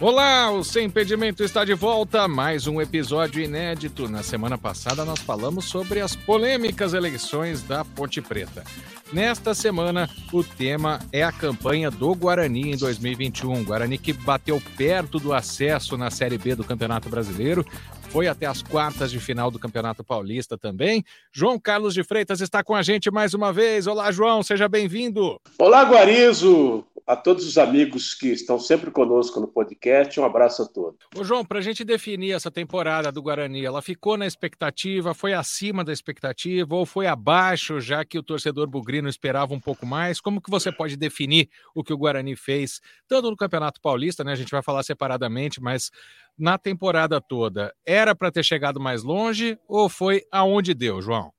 Olá, o Sem Impedimento está de volta. Mais um episódio inédito. Na semana passada, nós falamos sobre as polêmicas eleições da Ponte Preta. Nesta semana, o tema é a campanha do Guarani em 2021. Guarani que bateu perto do acesso na Série B do Campeonato Brasileiro, foi até as quartas de final do Campeonato Paulista também. João Carlos de Freitas está com a gente mais uma vez. Olá, João, seja bem-vindo. Olá, Guarizo a todos os amigos que estão sempre conosco no podcast, um abraço a todos. Ô João, para a gente definir essa temporada do Guarani, ela ficou na expectativa, foi acima da expectativa ou foi abaixo, já que o torcedor bugrino esperava um pouco mais? Como que você pode definir o que o Guarani fez, tanto no Campeonato Paulista, né? A gente vai falar separadamente, mas na temporada toda, era para ter chegado mais longe ou foi aonde deu, João?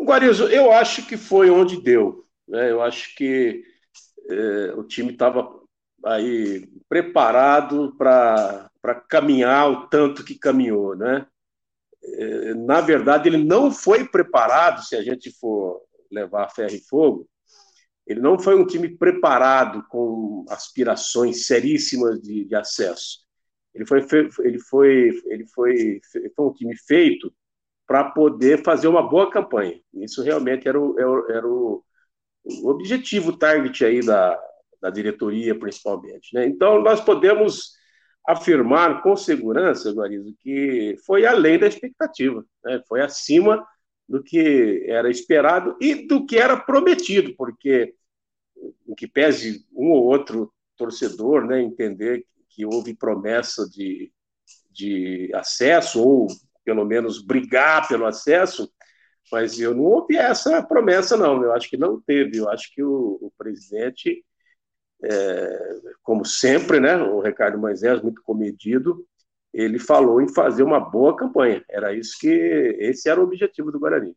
Guarizo, eu acho que foi onde deu. Né? Eu acho que é, o time estava aí preparado para caminhar o tanto que caminhou, né? É, na verdade, ele não foi preparado, se a gente for levar ferro e fogo, ele não foi um time preparado com aspirações seríssimas de, de acesso. Ele foi, ele foi, ele foi, foi um time feito para poder fazer uma boa campanha. Isso realmente era o, era o, o objetivo, o target aí da, da diretoria, principalmente. Né? Então, nós podemos afirmar com segurança, Guarizo, que foi além da expectativa, né? foi acima do que era esperado e do que era prometido, porque, em que pese um ou outro torcedor né, entender que houve promessa de, de acesso, ou pelo menos brigar pelo acesso, mas eu não ouvi essa promessa, não. Eu acho que não teve. Eu acho que o, o presidente, é, como sempre, né, o Ricardo Moisés, muito comedido, ele falou em fazer uma boa campanha. Era isso que esse era o objetivo do Guarani.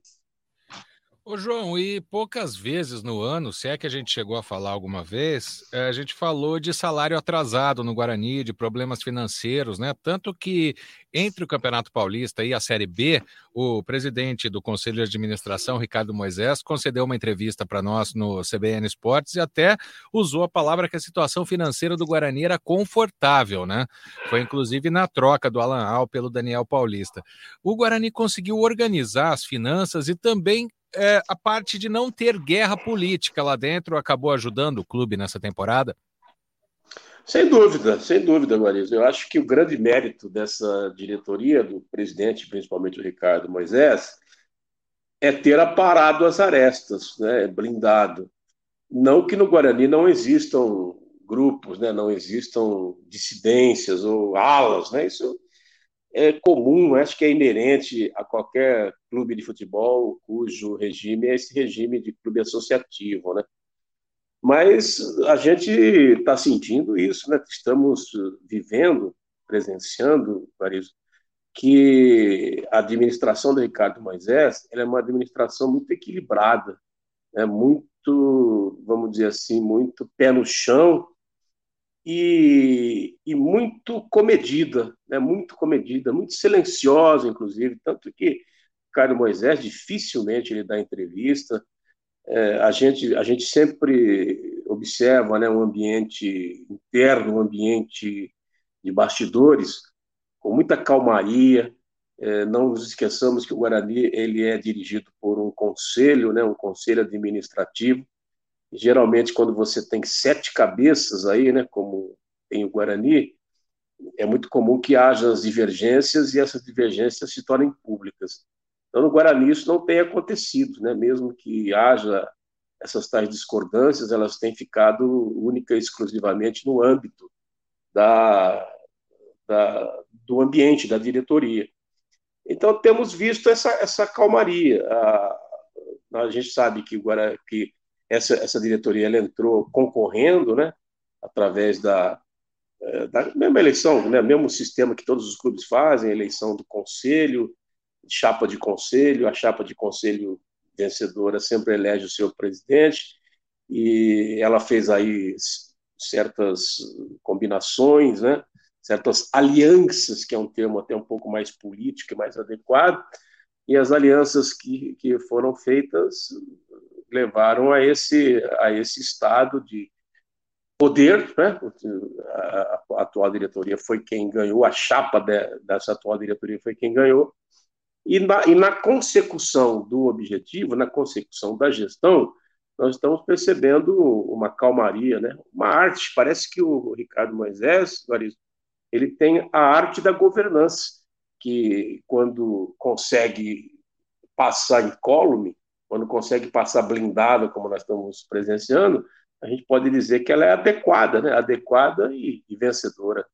Ô, João, e poucas vezes no ano, se é que a gente chegou a falar alguma vez, eh, a gente falou de salário atrasado no Guarani, de problemas financeiros, né? Tanto que entre o Campeonato Paulista e a Série B, o presidente do Conselho de Administração, Ricardo Moisés, concedeu uma entrevista para nós no CBN Esportes e até usou a palavra que a situação financeira do Guarani era confortável, né? Foi inclusive na troca do Alan Al pelo Daniel Paulista. O Guarani conseguiu organizar as finanças e também é, a parte de não ter guerra política lá dentro acabou ajudando o clube nessa temporada? Sem dúvida, sem dúvida, Marisa. Eu acho que o grande mérito dessa diretoria, do presidente, principalmente o Ricardo Moisés, é ter aparado as arestas, né, blindado. Não que no Guarani não existam grupos, né, não existam dissidências ou alas, né, isso é comum, acho que é inerente a qualquer clube de futebol cujo regime é esse regime de clube associativo, né? Mas a gente está sentindo isso, né? Estamos vivendo, presenciando, Paris, que a administração do Ricardo Moisés é uma administração muito equilibrada, é muito, vamos dizer assim, muito pé no chão e, e muito comedida, né? muito comedida, muito silenciosa, inclusive, tanto que Caio Moisés dificilmente ele dá entrevista. É, a, gente, a gente sempre observa né, um ambiente interno, um ambiente de bastidores, com muita calmaria. É, não nos esqueçamos que o Guarani ele é dirigido por um conselho, né, um conselho administrativo, geralmente quando você tem sete cabeças aí, né, como tem o Guarani, é muito comum que haja as divergências e essas divergências se tornem públicas. Então, no Guarani isso não tem acontecido, né, mesmo que haja essas tais discordâncias, elas têm ficado única e exclusivamente no âmbito da, da, do ambiente, da diretoria. Então, temos visto essa, essa calmaria. A, a gente sabe que, Guarani, que essa, essa diretoria ela entrou concorrendo, né, através da, é, da mesma eleição, né, mesmo sistema que todos os clubes fazem, eleição do conselho, chapa de conselho, a chapa de conselho vencedora sempre elege o seu presidente, e ela fez aí certas combinações, né, certas alianças, que é um termo até um pouco mais político e mais adequado, e as alianças que, que foram feitas levaram a esse, a esse estado de, poder, né? A, atual diretoria foi quem ganhou, a chapa de, dessa atual diretoria foi quem ganhou, e na, e na consecução do objetivo, na consecução da gestão, nós estamos percebendo uma calmaria, né? uma arte. Parece que o Ricardo Moisés, ele tem a arte da governança, que quando consegue passar incólume, quando consegue passar blindado, como nós estamos presenciando, a gente pode dizer que ela é adequada, né? adequada e, e vencedora.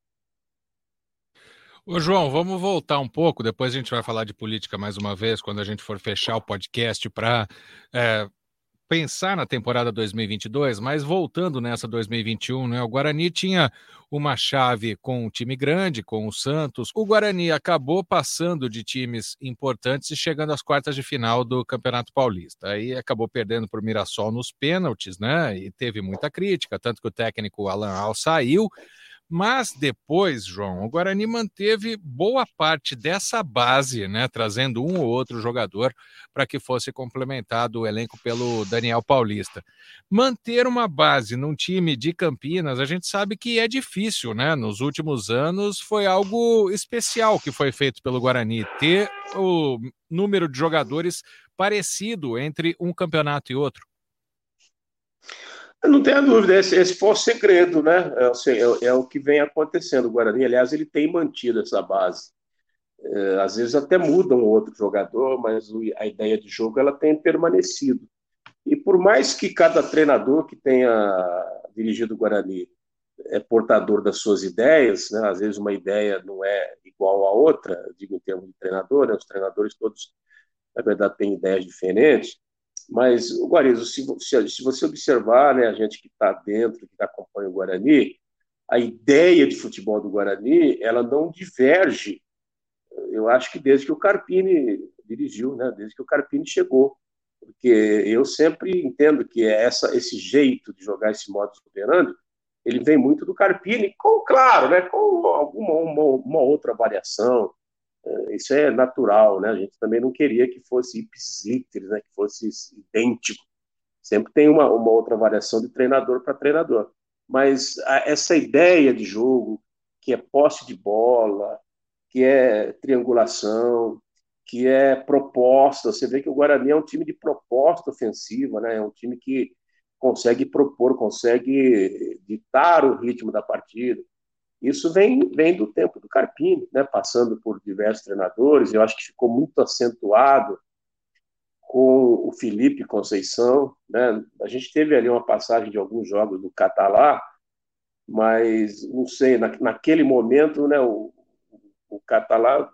Ô, João, vamos voltar um pouco, depois a gente vai falar de política mais uma vez, quando a gente for fechar o podcast para é, pensar na temporada 2022, mas voltando nessa 2021, né? O Guarani tinha uma chave com um time grande, com o Santos. O Guarani acabou passando de times importantes e chegando às quartas de final do Campeonato Paulista. Aí acabou perdendo para o Mirassol nos pênaltis, né? E teve muita crítica, tanto que o técnico Alan Al saiu. Mas depois, João, o Guarani manteve boa parte dessa base, né, trazendo um ou outro jogador para que fosse complementado o elenco pelo Daniel Paulista. Manter uma base num time de Campinas, a gente sabe que é difícil, né? Nos últimos anos foi algo especial que foi feito pelo Guarani, ter o número de jogadores parecido entre um campeonato e outro. Não tenha dúvida, esse, esse foi o segredo, né? É, assim, é, é, o que vem acontecendo. O Guarani, aliás, ele tem mantido essa base. É, às vezes até muda um outro jogador, mas a ideia de jogo ela tem permanecido. E por mais que cada treinador que tenha dirigido o Guarani é portador das suas ideias, né? às vezes uma ideia não é igual à outra, digo em termos de treinador, né? os treinadores todos, na verdade, têm ideias diferentes, mas, Guarizo, se, se, se, você observar, né, a gente que está dentro, que acompanha o Guarani, a ideia de futebol do Guarani, ela não diverge, eu acho que desde que o Carpini dirigiu, né, desde que o Carpini chegou. Porque eu sempre entendo que essa, esse jeito de jogar esse modo operando, ele vem muito do Carpini, com, claro, né, com alguma uma, uma outra variação, é, isso é natural, né? A gente também não queria que fosse ipsis né? Que fosse idêntico. Sempre tem uma, uma outra variação de treinador para treinador. Mas a, essa ideia de jogo, que é posse de bola, que é triangulação, que é proposta. Você vê que o Guarani é um time de proposta ofensiva, né? É um time que consegue propor, consegue ditar o ritmo da partida. Isso vem, vem do tempo do Carpini, né, passando por diversos treinadores. Eu acho que ficou muito acentuado com o Felipe Conceição. Né? A gente teve ali uma passagem de alguns jogos do Catalá, mas não sei, na, naquele momento, né, o, o Catalá,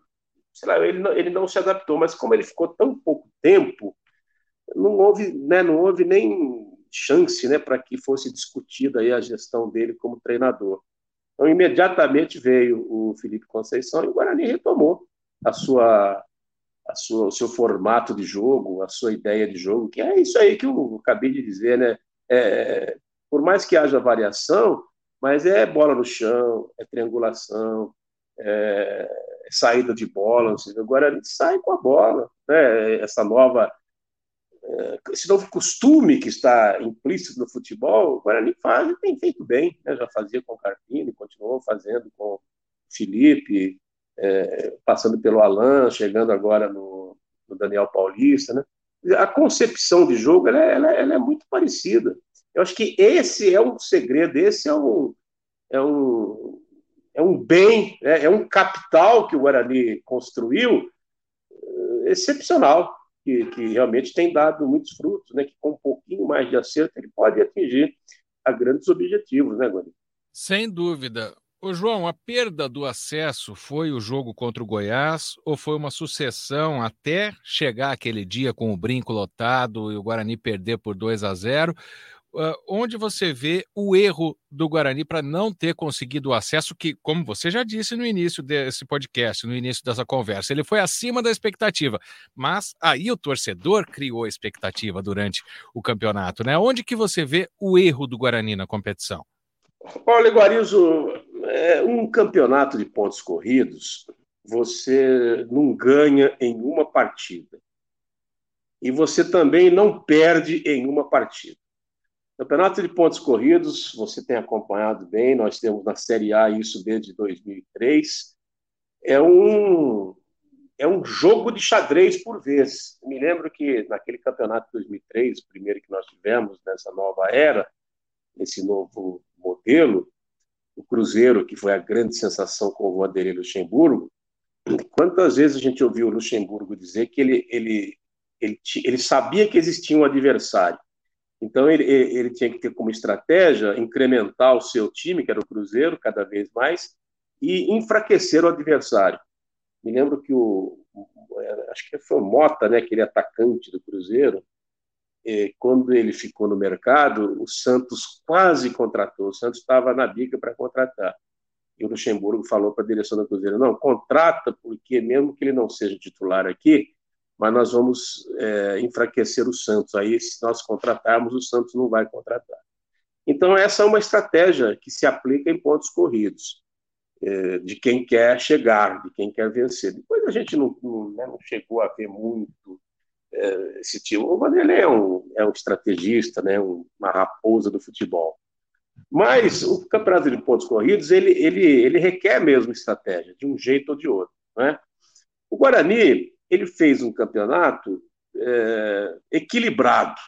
sei lá, ele não, ele não se adaptou, mas como ele ficou tão pouco tempo, não houve, né, não houve nem chance né, para que fosse discutida aí a gestão dele como treinador. Então, imediatamente veio o Felipe Conceição e o Guarani retomou a sua, a sua, o seu formato de jogo, a sua ideia de jogo, que é isso aí que eu acabei de dizer, né? É, por mais que haja variação, mas é bola no chão, é triangulação, é, é saída de bola, o Guarani sai com a bola, né? Essa nova esse novo costume que está implícito no futebol, o Guarani faz e tem feito bem. Né? Já fazia com o Carpini, continuou fazendo com o Felipe, é, passando pelo Alan, chegando agora no, no, Daniel Paulista. Né? A concepção de jogo ela, é, ela, é, ela, é muito parecida. Eu acho que esse é um segredo, esse é um, é um, é um bem, né? é um capital que o Guarani construiu é, excepcional que, que realmente tem dado muitos frutos, né? Que com um pouquinho mais de acerto ele pode atingir a grandes objetivos, né, Guarani? Sem dúvida. Ô João, a perda do acesso foi o jogo contra o Goiás ou foi uma sucessão até chegar aquele dia com o brinco lotado e o Guarani perder por 2 a 0? Uh, onde você vê o erro do Guarani para não ter conseguido o acesso, que, como você já disse no início desse podcast, no início dessa conversa, ele foi acima da expectativa. Mas aí o torcedor criou a expectativa durante o campeonato, né? Onde que você vê o erro do Guarani na competição? Olha, Guarizo, é um campeonato de pontos corridos, você não ganha em uma partida. E você também não perde em uma partida. Campeonato de pontos corridos, você tem acompanhado bem, nós temos na Série A isso desde 2003. É um, é um jogo de xadrez por vez. Me lembro que naquele campeonato de 2003, o primeiro que nós tivemos nessa nova era, nesse novo modelo, o Cruzeiro, que foi a grande sensação com o Vanderlei Luxemburgo, quantas vezes a gente ouviu o Luxemburgo dizer que ele, ele, ele, ele sabia que existia um adversário. Então, ele, ele tinha que ter como estratégia incrementar o seu time, que era o Cruzeiro, cada vez mais, e enfraquecer o adversário. Me lembro que o, acho que foi o Mota, né, aquele atacante do Cruzeiro, quando ele ficou no mercado, o Santos quase contratou, o Santos estava na bica para contratar. E o Luxemburgo falou para a direção do Cruzeiro: não, contrata, porque mesmo que ele não seja titular aqui, mas nós vamos é, enfraquecer o Santos. Aí, se nós contratarmos, o Santos não vai contratar. Então, essa é uma estratégia que se aplica em pontos corridos, é, de quem quer chegar, de quem quer vencer. Depois a gente não, não, né, não chegou a ver muito é, esse tipo. O Vanderlei é um, é um estrategista, né, uma raposa do futebol. Mas o campeonato de pontos corridos, ele, ele, ele requer mesmo estratégia, de um jeito ou de outro. Né? O Guarani, ele fez um campeonato é, equilibrado.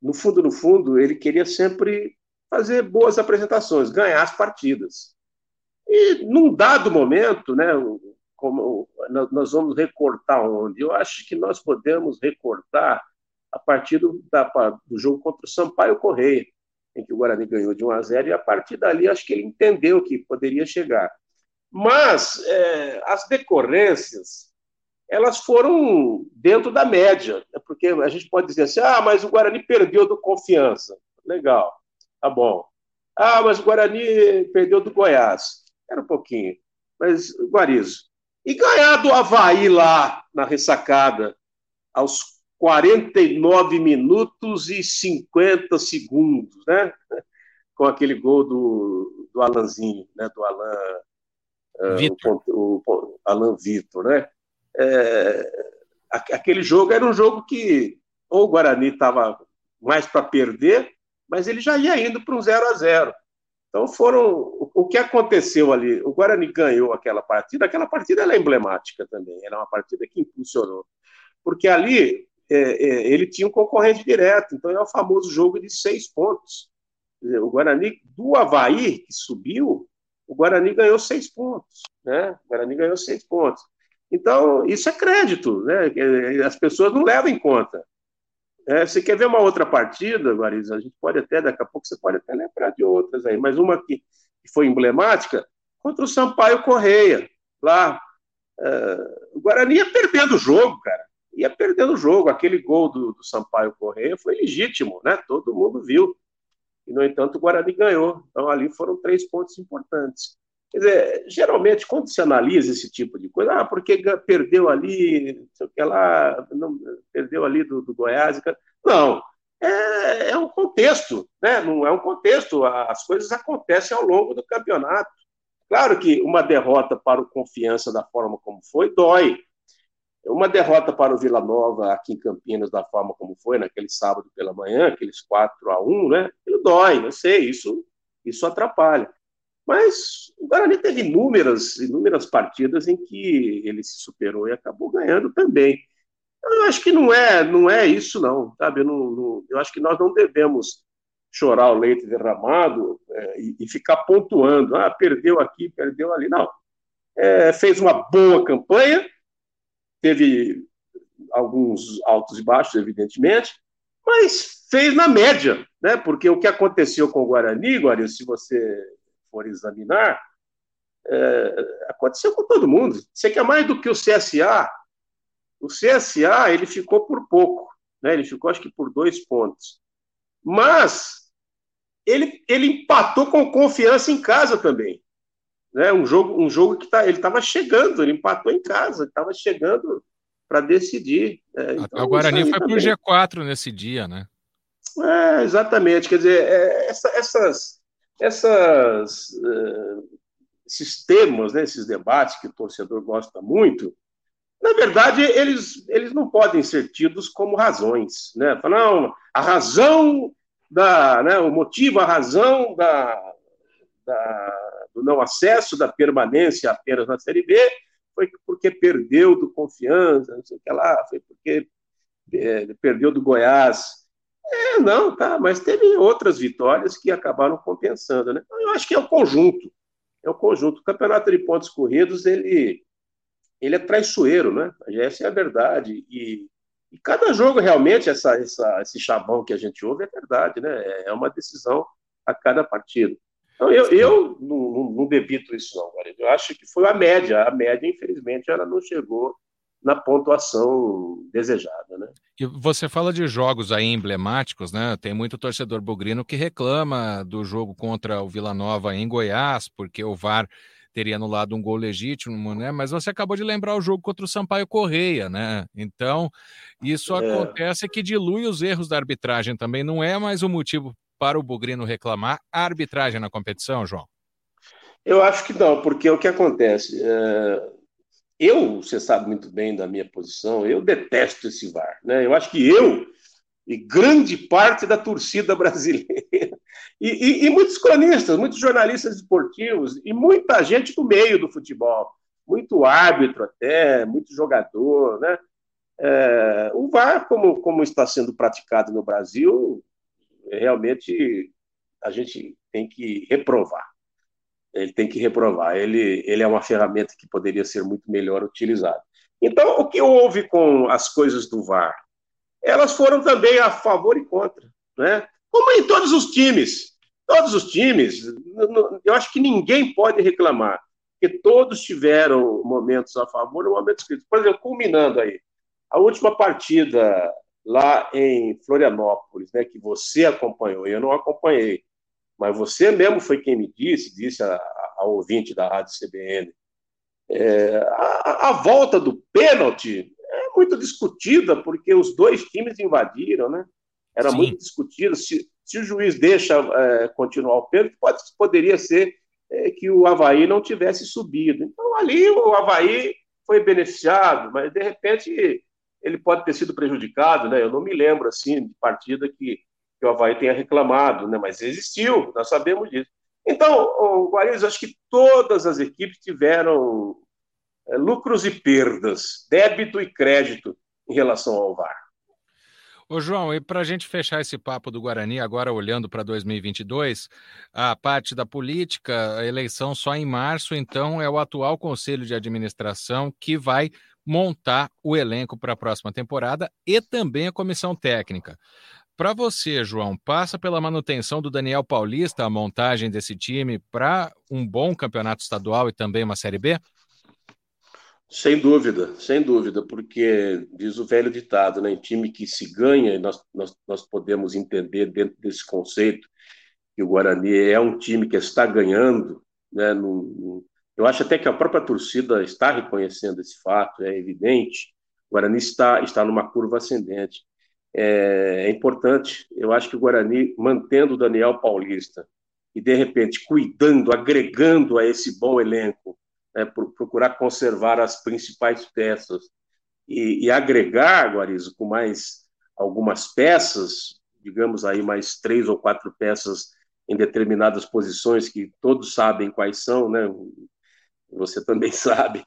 No fundo, no fundo, ele queria sempre fazer boas apresentações, ganhar as partidas. E num dado momento, né, como nós vamos recortar onde? Eu acho que nós podemos recortar a partir do, da, do jogo contra o Sampaio Correia, em que o Guarani ganhou de 1 a 0, e a partir dali acho que ele entendeu que poderia chegar. Mas é, as decorrências, elas foram dentro da média, né? porque a gente pode dizer assim, ah, mas o Guarani perdeu do Confiança. Legal, tá bom. Ah, mas o Guarani perdeu do Goiás. Era um pouquinho. Mas, Guarizo, e ganhar do Havaí lá na ressacada, aos 49 minutos e 50 segundos, né? Com aquele gol do, do Alanzinho, né? Do Alan. Vitor. Uh, o, o, Alan Vitor, né? É, aquele jogo era um jogo que ou o Guarani estava mais para perder, mas ele já ia indo para um 0 a 0 então foram o que aconteceu ali. O Guarani ganhou aquela partida. Aquela partida é emblemática também. Era uma partida que impulsionou, porque ali é, é, ele tinha um concorrente direto. Então é o famoso jogo de seis pontos. O Guarani do Havaí que subiu, o Guarani ganhou seis pontos, né? O Guarani ganhou seis pontos. Então isso é crédito, né? As pessoas não levam em conta. É, você quer ver uma outra partida, Guariza? A gente pode até, daqui a pouco, você pode até lembrar de outras aí, mas uma que, que foi emblemática, contra o Sampaio Correia, lá. É, o Guarani ia perdendo o jogo, cara. Ia perdendo o jogo. Aquele gol do, do Sampaio Correia foi legítimo, né? Todo mundo viu. E, no entanto, o Guarani ganhou. Então, ali foram três pontos importantes. Quer dizer, geralmente, quando se analisa esse tipo de coisa, ah, porque perdeu ali, sei o que lá, não, perdeu ali do, do Goiás. Não, é, é, um contexto, né? não é um contexto, as coisas acontecem ao longo do campeonato. Claro que uma derrota para o Confiança da forma como foi, dói. Uma derrota para o Vila Nova aqui em Campinas da forma como foi, naquele sábado pela manhã, aqueles 4 a 1 né? Ele dói, eu sei, isso, isso atrapalha. Mas o Guarani teve inúmeras, inúmeras partidas em que ele se superou e acabou ganhando também. Eu acho que não é, não é isso, não, sabe? Eu, não, não, eu acho que nós não devemos chorar o leite derramado é, e, e, ficar pontuando. Ah, perdeu aqui, perdeu ali. Não. É, fez uma boa campanha, teve alguns altos e baixos, evidentemente, mas fez na média, né? Porque o que aconteceu com o Guarani, Guarani, se você for examinar, é, aconteceu com todo mundo. Você quer mais do que o CSA? O CSA ele ficou por pouco, né? Ele ficou acho que por dois pontos, mas ele, ele empatou com confiança em casa também, né? Um jogo um jogo que tá, ele estava chegando, ele empatou em casa, estava chegando para decidir. Né? Então, o Guarani foi para o G4 nesse dia, né? É, exatamente. Quer dizer, é, essa, essas essas, uh, esses temas, né, esses debates que o torcedor gosta muito, na verdade, eles, eles não podem ser tidos como razões. Né? Não, a razão da, né, o motivo, a razão da, da, do não acesso, da permanência apenas na Série B, foi porque perdeu do Confiança, não sei o que lá, foi porque é, perdeu do Goiás. É, não, tá, mas teve outras vitórias que acabaram compensando, né? Eu acho que é o conjunto, é o conjunto. O campeonato de pontos corridos, ele, ele é traiçoeiro, né? Essa é a verdade. E, e cada jogo, realmente, essa, essa, esse chabão que a gente ouve é verdade, né? É uma decisão a cada partida. Então, eu, eu não, não, não debito isso, não. Eu acho que foi a média. A média, infelizmente, ela não chegou na pontuação desejada, né? E você fala de jogos aí emblemáticos, né? Tem muito torcedor bugrino que reclama do jogo contra o Vila Nova em Goiás, porque o VAR teria anulado um gol legítimo, né? Mas você acabou de lembrar o jogo contra o Sampaio Correia, né? Então, isso é. acontece que dilui os erros da arbitragem também. Não é mais o motivo para o Bugrino reclamar a arbitragem na competição, João? Eu acho que não, porque o que acontece? É... Eu, você sabe muito bem da minha posição, eu detesto esse VAR. Né? Eu acho que eu e grande parte da torcida brasileira, e, e, e, muitos cronistas, muitos jornalistas esportivos, e muita gente do meio do futebol, muito árbitro até, muito jogador, né? É, o VAR, como, como está sendo praticado no Brasil, realmente a gente tem que reprovar. Ele tem que reprovar. Ele, ele é uma ferramenta que poderia ser muito melhor utilizada. Então, o que houve com as coisas do VAR? Elas foram também a favor e contra, né? Como em todos os times. Todos os times, eu acho que ninguém pode reclamar, porque todos tiveram momentos a favor e momentos críticos. Por exemplo, culminando aí, a última partida lá em Florianópolis, né, que você acompanhou, eu não acompanhei, mas você mesmo foi quem me disse, disse a, a, ouvinte da Rádio CBN, é, a, a, volta do pênalti é muito discutida, porque os dois times invadiram, né? Era Sim. muito discutido. Se, se o juiz deixa é, continuar o pênalti, pode, poderia ser é, que o Havaí não tivesse subido. Então, ali o Havaí foi beneficiado, mas de repente ele pode ter sido prejudicado, né? Eu não me lembro assim de partida que, que o Havaí tenha reclamado, né? Mas existiu, nós sabemos disso. Então, Guariz, acho que todas as equipes tiveram é, lucros e perdas, débito e crédito em relação ao VAR. Ô João, e para a gente fechar esse papo do Guarani, agora olhando para 2022, a parte da política, a eleição só em março, então é o atual Conselho de Administração que vai montar o elenco para a próxima temporada e também a comissão técnica. Para você, João, passa pela manutenção do Daniel Paulista a montagem desse time para um bom campeonato estadual e também uma Série B? Sem dúvida, sem dúvida, porque diz o velho ditado, né? Em time que se ganha, nós, nós, nós podemos entender dentro desse conceito que o Guarani é um time que está ganhando, né? No, no, eu acho até que a própria torcida está reconhecendo esse fato, é evidente. O Guarani está, está numa curva ascendente. É, é importante, eu acho que o Guarani, mantendo o Daniel Paulista e, de repente, cuidando, agregando a esse bom elenco, né, procurar conservar as principais peças e, e agregar, Guarizo, com mais algumas peças, digamos aí mais três ou quatro peças em determinadas posições que todos sabem quais são, né? você também sabe,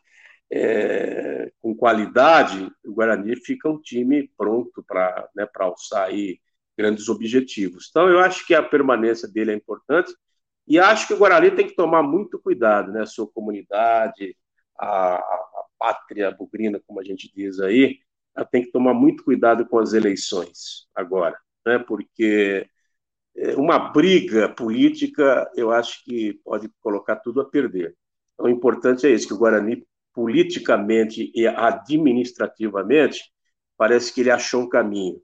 é, com qualidade, o Guarani fica um time pronto para né, alçar aí grandes objetivos. Então, eu acho que a permanência dele é importante e acho que o Guarani tem que tomar muito cuidado, né? A sua comunidade, a, a pátria bugrina, como a gente diz aí, ela tem que tomar muito cuidado com as eleições agora, né? Porque é, uma briga política, eu acho que pode colocar tudo a perder. Então, o importante é isso, que o Guarani, politicamente e administrativamente, parece que ele achou um caminho,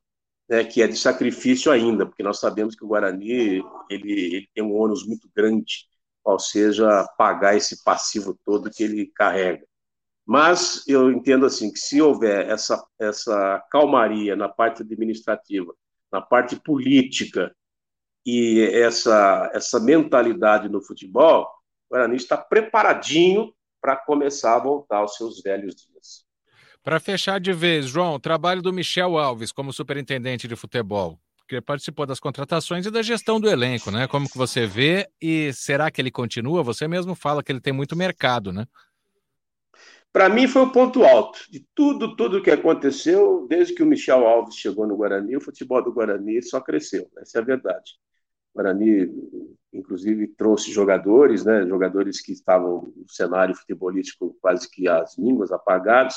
né, que é de sacrifício ainda, porque nós sabemos que o Guarani ele, ele tem um ônus muito grande, qual seja pagar esse passivo todo que ele carrega. Mas eu entendo assim que se houver essa, essa calmaria na parte administrativa, na parte política e essa, essa mentalidade no futebol, o Guarani está preparadinho para começar a voltar aos seus velhos dias. Para fechar de vez, João, o trabalho do Michel Alves como superintendente de futebol. porque participou das contratações e da gestão do elenco, né? Como que você vê e será que ele continua? Você mesmo fala que ele tem muito mercado, né? Para mim foi o ponto alto de tudo, tudo que aconteceu desde que o Michel Alves chegou no Guarani. O futebol do Guarani só cresceu, essa é a verdade. O Guarani, inclusive, trouxe jogadores, né, jogadores que estavam no cenário futebolístico quase que as línguas apagados.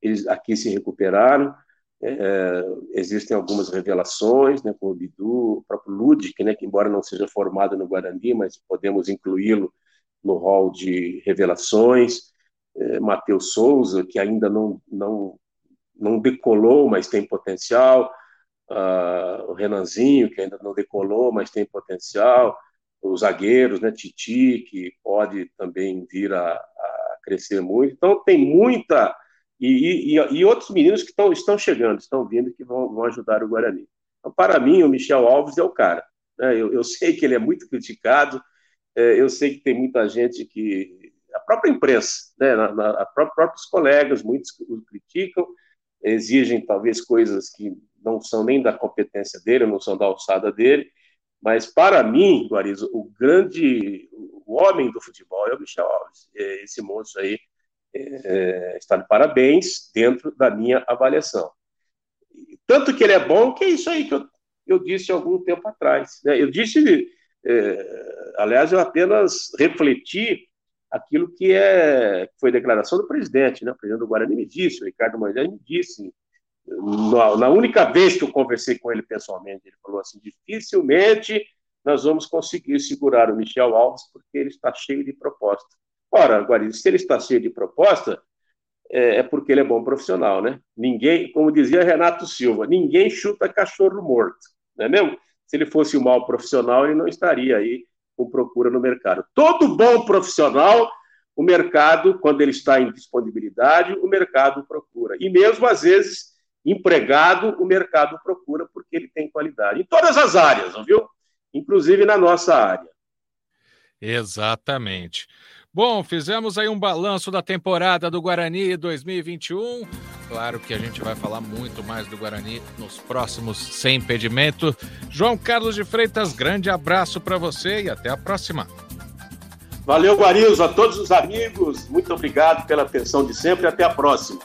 Eles aqui se recuperaram. É, existem algumas revelações, né, como o Bidu, o próprio Ludic, né, que embora não seja formado no Guarani, mas podemos incluí-lo no rol de revelações é, Matheus Souza, que ainda não, não, não decolou, mas tem potencial, uh, o Renanzinho, que ainda não decolou, mas tem potencial, os zagueiros, né, Titi, que pode também vir a, a crescer muito. Então, tem muita. E, e, e, outros meninos que tão, estão chegando, estão vindo, que vão, vão ajudar o Guarani. Então, para mim, o Michel Alves é o cara. Né? Eu, eu sei que ele é muito criticado, é, eu sei que tem muita gente que a própria imprensa, né, na, na, a próprios colegas, muitos o criticam, exigem talvez coisas que não são nem da competência dele, não são da alçada dele, mas para mim, Guarizo, o grande, o homem do futebol é o Michel Alves. Esse moço aí é, está de parabéns dentro da minha avaliação. Tanto que ele é bom, que é isso aí que eu, eu disse algum tempo atrás. Né? Eu disse, é, aliás, eu apenas refleti aquilo que é foi declaração do presidente, né? O presidente do Guarani me disse, o Ricardo Moisés me disse, na, na, única vez que eu conversei com ele pessoalmente, ele falou assim: dificilmente nós vamos conseguir segurar o Michel Alves porque ele está cheio de proposta. Ora, Guarani, se ele está cheio de proposta, é, é porque ele é bom profissional, né? Ninguém, como dizia Renato Silva, ninguém chuta cachorro morto, não é mesmo? Se ele fosse um mau profissional, ele não estaria aí com procura no mercado. Todo bom profissional, o mercado, quando ele está em disponibilidade, o mercado procura. E mesmo às vezes, empregado, o mercado procura porque ele tem qualidade. Em todas as áreas, viu? Inclusive na nossa área. Exatamente. Bom, fizemos aí um balanço da temporada do Guarani 2021. Claro que a gente vai falar muito mais do Guarani nos próximos Sem Impedimento. João Carlos de Freitas, grande abraço para você e até a próxima. Valeu, Guarilzo, a todos os amigos. Muito obrigado pela atenção de sempre e até a próxima.